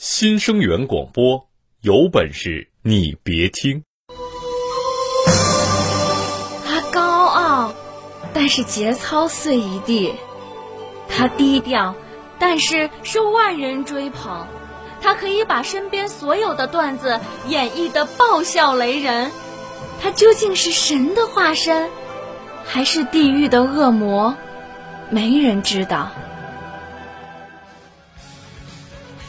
新生源广播，有本事你别听。他高傲，但是节操碎一地；他低调，但是受万人追捧。他可以把身边所有的段子演绎的爆笑雷人。他究竟是神的化身，还是地狱的恶魔？没人知道。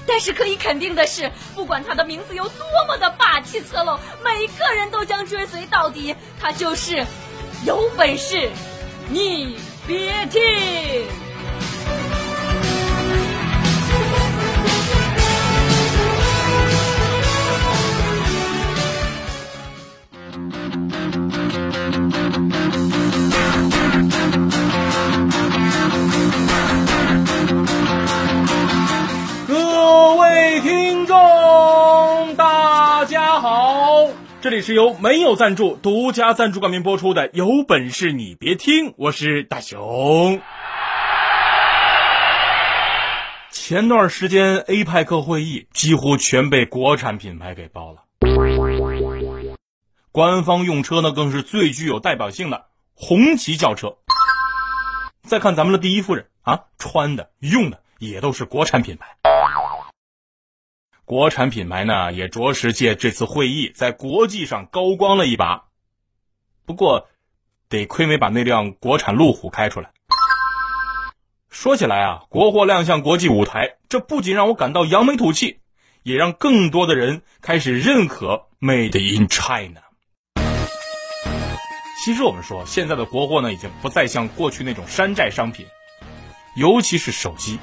但是可以肯定的是，不管他的名字有多么的霸气侧漏，每个人都将追随到底。他就是有本事，你别听。这里是由没有赞助、独家赞助冠名播出的《有本事你别听》，我是大熊。前段时间 APEC 会议几乎全被国产品牌给包了，官方用车呢更是最具有代表性的红旗轿车。再看咱们的第一夫人啊，穿的、用的也都是国产品牌。国产品牌呢，也着实借这次会议在国际上高光了一把。不过，得亏没把那辆国产路虎开出来。说起来啊，国货亮相国际舞台，这不仅让我感到扬眉吐气，也让更多的人开始认可 Made in China。其实我们说，现在的国货呢，已经不再像过去那种山寨商品，尤其是手机。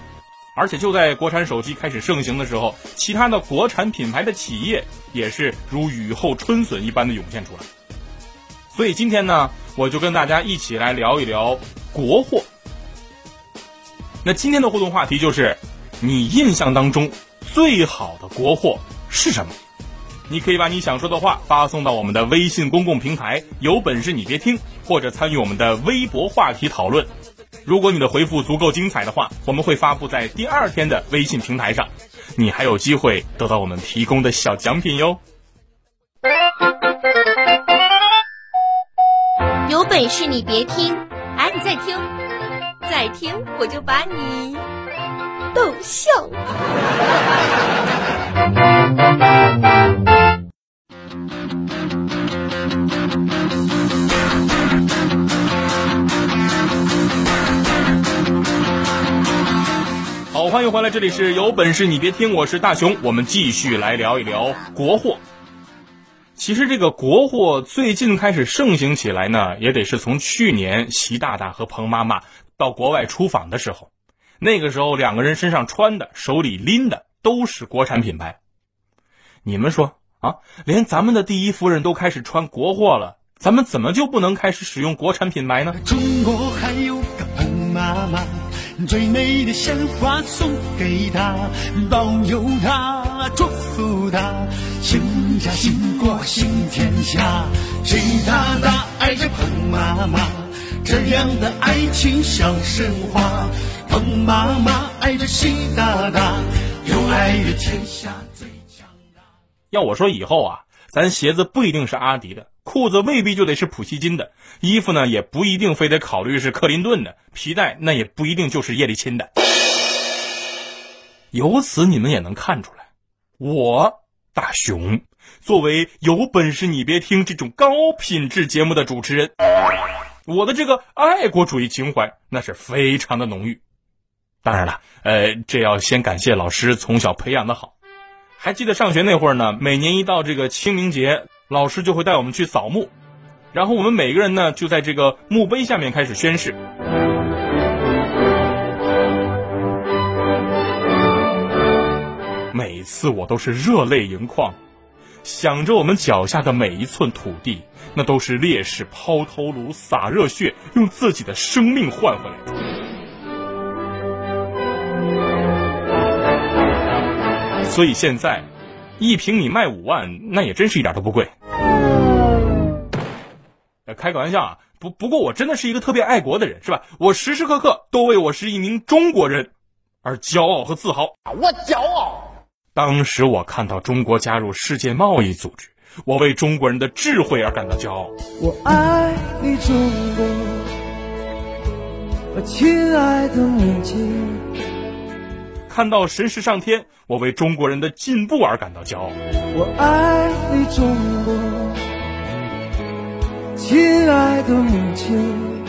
而且就在国产手机开始盛行的时候，其他的国产品牌的企业也是如雨后春笋一般的涌现出来。所以今天呢，我就跟大家一起来聊一聊国货。那今天的互动话题就是：你印象当中最好的国货是什么？你可以把你想说的话发送到我们的微信公共平台，有本事你别听，或者参与我们的微博话题讨论。如果你的回复足够精彩的话，我们会发布在第二天的微信平台上，你还有机会得到我们提供的小奖品哟。有本事你别听，哎，你再听，再听我就把你逗笑。欢迎回来，这里是有本事你别听，我是大熊，我们继续来聊一聊国货。其实这个国货最近开始盛行起来呢，也得是从去年习大大和彭妈妈到国外出访的时候，那个时候两个人身上穿的、手里拎的都是国产品牌。你们说啊，连咱们的第一夫人都开始穿国货了，咱们怎么就不能开始使用国产品牌呢？中国还有。最美的鲜花送给他，保佑他，祝福他，兴家兴国兴天下。习大大爱着彭妈妈，这样的爱情像神话。彭妈妈爱着习大大，有爱的天下最强大。要我说以后啊，咱鞋子不一定是阿迪的。裤子未必就得是普希金的，衣服呢也不一定非得考虑是克林顿的，皮带那也不一定就是叶利钦的。由此你们也能看出来，我大熊作为有本事你别听这种高品质节目的主持人，我的这个爱国主义情怀那是非常的浓郁。当然了，呃，这要先感谢老师从小培养的好。还记得上学那会儿呢，每年一到这个清明节。老师就会带我们去扫墓，然后我们每个人呢就在这个墓碑下面开始宣誓。每次我都是热泪盈眶，想着我们脚下的每一寸土地，那都是烈士抛头颅、洒热血，用自己的生命换回来的。所以现在。一平米卖五万，那也真是一点都不贵。开个玩笑啊，不不过我真的是一个特别爱国的人，是吧？我时时刻刻都为我是一名中国人而骄傲和自豪。我骄傲。当时我看到中国加入世界贸易组织，我为中国人的智慧而感到骄傲。我爱你，中国，我亲爱的母亲。看到神石上天，我为中国人的进步而感到骄傲。我爱你，中国，亲爱的母亲。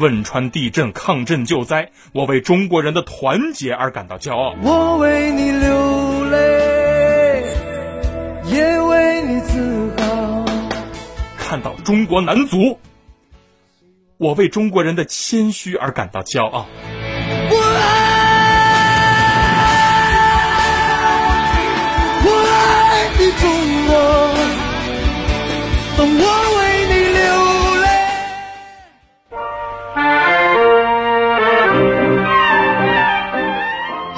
汶川地震抗震救灾，我为中国人的团结而感到骄傲。我为你流泪，也为你自豪。看到中国男足，我为中国人的谦虚而感到骄傲。我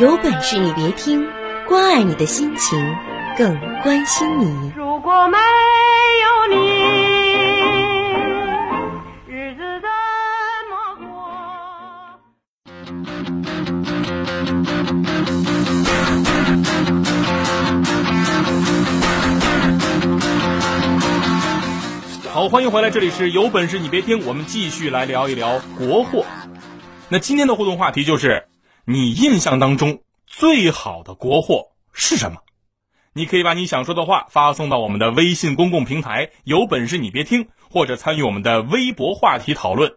有本事你别听，关爱你的心情，更关心你。如果没有你，日子怎么过？好，欢迎回来，这里是有本事你别听，我们继续来聊一聊国货。那今天的互动话题就是，你印象当中最好的国货是什么？你可以把你想说的话发送到我们的微信公共平台“有本事你别听”，或者参与我们的微博话题讨论。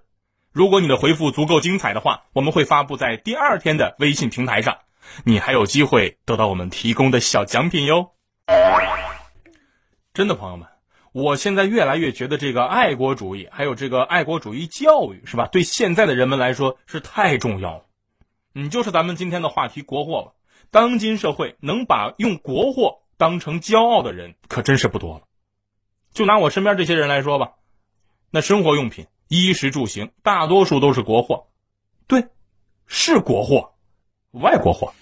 如果你的回复足够精彩的话，我们会发布在第二天的微信平台上，你还有机会得到我们提供的小奖品哟。真的，朋友们。我现在越来越觉得这个爱国主义，还有这个爱国主义教育，是吧？对现在的人们来说是太重要了。你就是咱们今天的话题国货吧。当今社会能把用国货当成骄傲的人可真是不多了。就拿我身边这些人来说吧，那生活用品、衣食住行，大多数都是国货。对，是国货，外国货。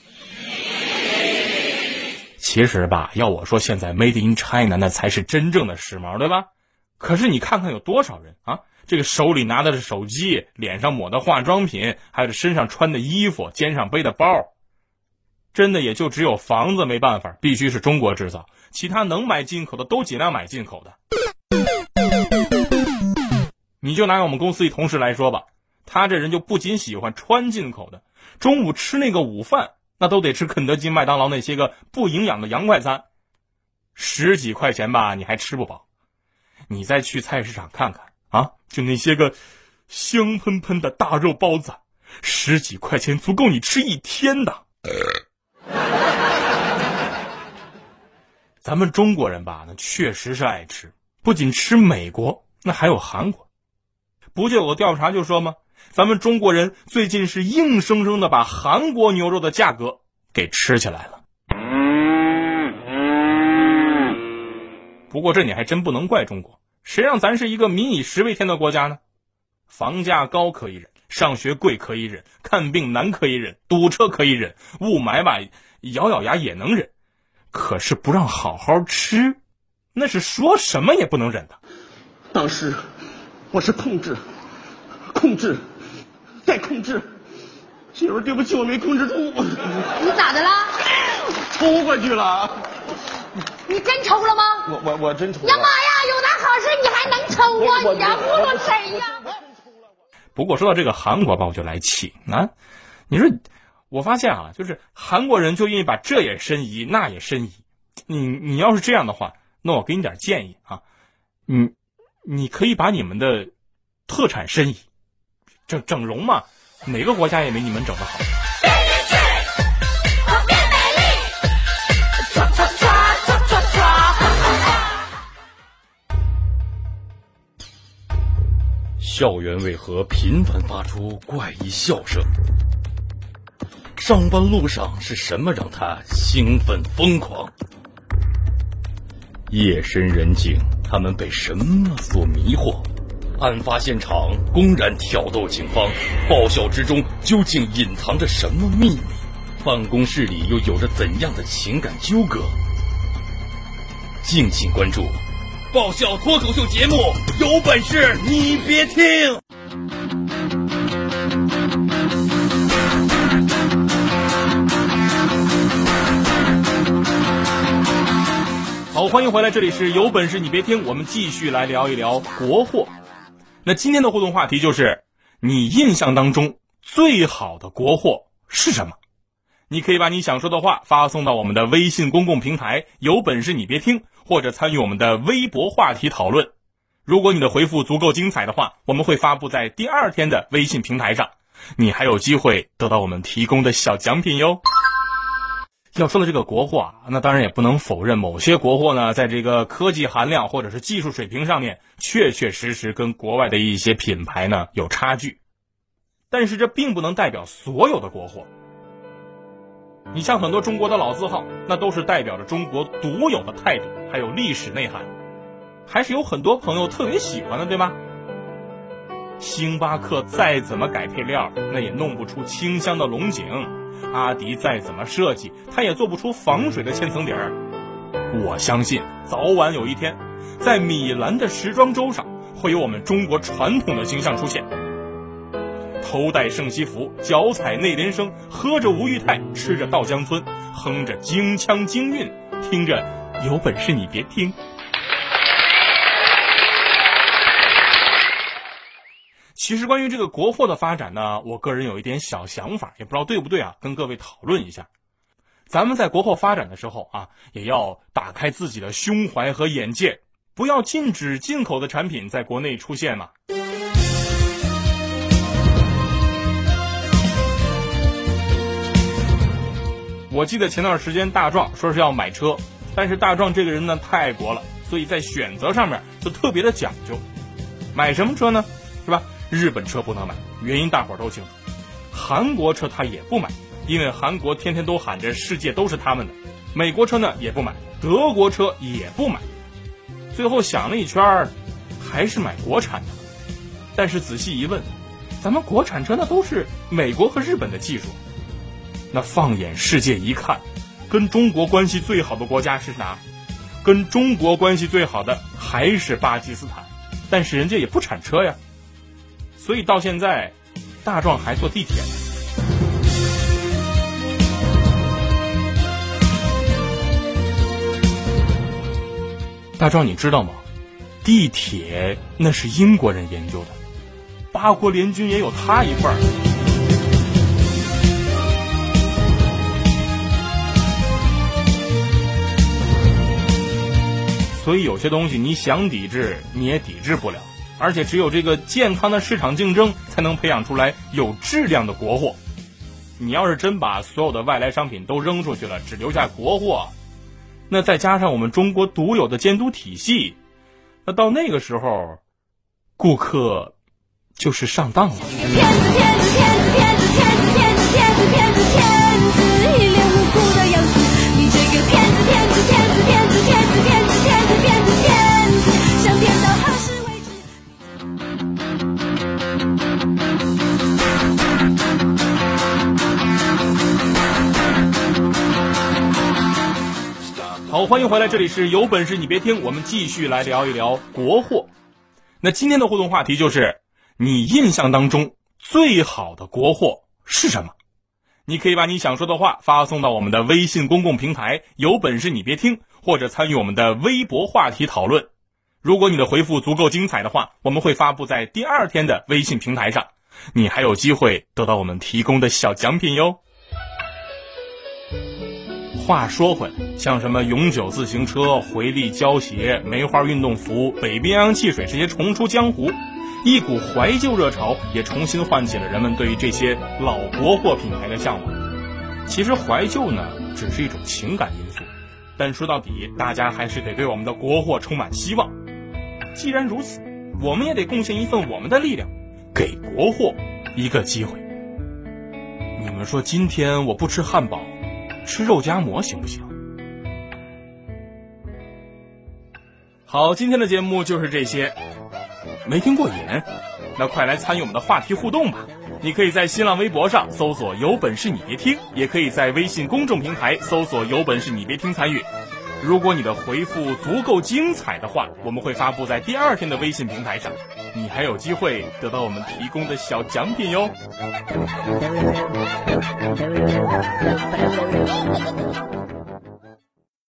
其实吧，要我说，现在 Made in China 那才是真正的时髦，对吧？可是你看看有多少人啊，这个手里拿的是手机，脸上抹的化妆品，还有身上穿的衣服，肩上背的包，真的也就只有房子没办法，必须是中国制造，其他能买进口的都尽量买进口的。你就拿我们公司一同事来说吧，他这人就不仅喜欢穿进口的，中午吃那个午饭。那都得吃肯德基、麦当劳那些个不营养的洋快餐，十几块钱吧，你还吃不饱。你再去菜市场看看啊，就那些个香喷喷的大肉包子，十几块钱足够你吃一天的。咱们中国人吧，那确实是爱吃，不仅吃美国，那还有韩国。不就有个调查就说吗？咱们中国人最近是硬生生的把韩国牛肉的价格给吃起来了。不过这你还真不能怪中国，谁让咱是一个民以食为天的国家呢？房价高可以忍，上学贵可以忍，看病难可以忍，堵车可以忍，雾霾吧咬咬牙也能忍，可是不让好好吃，那是说什么也不能忍的。当时我是控制，控制。再控制，媳妇，对不起，我没控制住。你咋的了？冲过去了。你真抽了吗？我我我真抽了。呀妈呀，有那好事你还能抽啊？你这葫芦谁呀？不过说到这个韩国吧，我就来气啊！你说，我发现啊，就是韩国人就愿意把这也申遗，那也申遗。你你要是这样的话，那我给你点建议啊，你你可以把你们的特产申遗。整整容嘛，哪个国家也没你们整的好。校园为何频繁发出怪异笑声？上班路上是什么让他兴奋疯狂？夜深人静，他们被什么所迷惑？案发现场公然挑逗警方，爆笑之中究竟隐藏着什么秘密？办公室里又有着怎样的情感纠葛？敬请关注爆笑脱口秀节目，有本事你别听！好欢迎回来，这里是有本事你别听，我们继续来聊一聊国货。那今天的互动话题就是，你印象当中最好的国货是什么？你可以把你想说的话发送到我们的微信公共平台“有本事你别听”，或者参与我们的微博话题讨论。如果你的回复足够精彩的话，我们会发布在第二天的微信平台上，你还有机会得到我们提供的小奖品哟。要说的这个国货啊，那当然也不能否认某些国货呢，在这个科技含量或者是技术水平上面，确确实实跟国外的一些品牌呢有差距。但是这并不能代表所有的国货。你像很多中国的老字号，那都是代表着中国独有的态度，还有历史内涵，还是有很多朋友特别喜欢的，对吗？星巴克再怎么改配料，那也弄不出清香的龙井。阿迪再怎么设计，它也做不出防水的千层底儿。我相信，早晚有一天，在米兰的时装周上，会有我们中国传统的形象出现。头戴圣西服，脚踩内联升，喝着吴裕泰，吃着稻香村，哼着京腔京韵，听着有本事你别听。其实关于这个国货的发展呢，我个人有一点小想法，也不知道对不对啊，跟各位讨论一下。咱们在国货发展的时候啊，也要打开自己的胸怀和眼界，不要禁止进口的产品在国内出现嘛。我记得前段时间大壮说是要买车，但是大壮这个人呢太国了，所以在选择上面就特别的讲究。买什么车呢？是吧？日本车不能买，原因大伙儿都清楚。韩国车他也不买，因为韩国天天都喊着世界都是他们的。美国车呢也不买，德国车也不买。最后想了一圈，还是买国产的。但是仔细一问，咱们国产车那都是美国和日本的技术。那放眼世界一看，跟中国关系最好的国家是哪？跟中国关系最好的还是巴基斯坦，但是人家也不产车呀。所以到现在，大壮还坐地铁呢。大壮，你知道吗？地铁那是英国人研究的，八国联军也有他一份儿。所以有些东西你想抵制，你也抵制不了。而且只有这个健康的市场竞争，才能培养出来有质量的国货。你要是真把所有的外来商品都扔出去了，只留下国货，那再加上我们中国独有的监督体系，那到那个时候，顾客就是上当了。欢迎回来，这里是有本事你别听，我们继续来聊一聊国货。那今天的互动话题就是，你印象当中最好的国货是什么？你可以把你想说的话发送到我们的微信公共平台“有本事你别听”，或者参与我们的微博话题讨论。如果你的回复足够精彩的话，我们会发布在第二天的微信平台上，你还有机会得到我们提供的小奖品哟。话说回来，像什么永久自行车、回力胶鞋、梅花运动服、北冰洋汽水这些重出江湖，一股怀旧热潮也重新唤起了人们对于这些老国货品牌的向往。其实怀旧呢，只是一种情感因素，但说到底，大家还是得对我们的国货充满希望。既然如此，我们也得贡献一份我们的力量，给国货一个机会。你们说，今天我不吃汉堡？吃肉夹馍行不行？好，今天的节目就是这些。没听过瘾？那快来参与我们的话题互动吧！你可以在新浪微博上搜索“有本事你别听”，也可以在微信公众平台搜索“有本事你别听”参与。如果你的回复足够精彩的话，我们会发布在第二天的微信平台上，你还有机会得到我们提供的小奖品哟。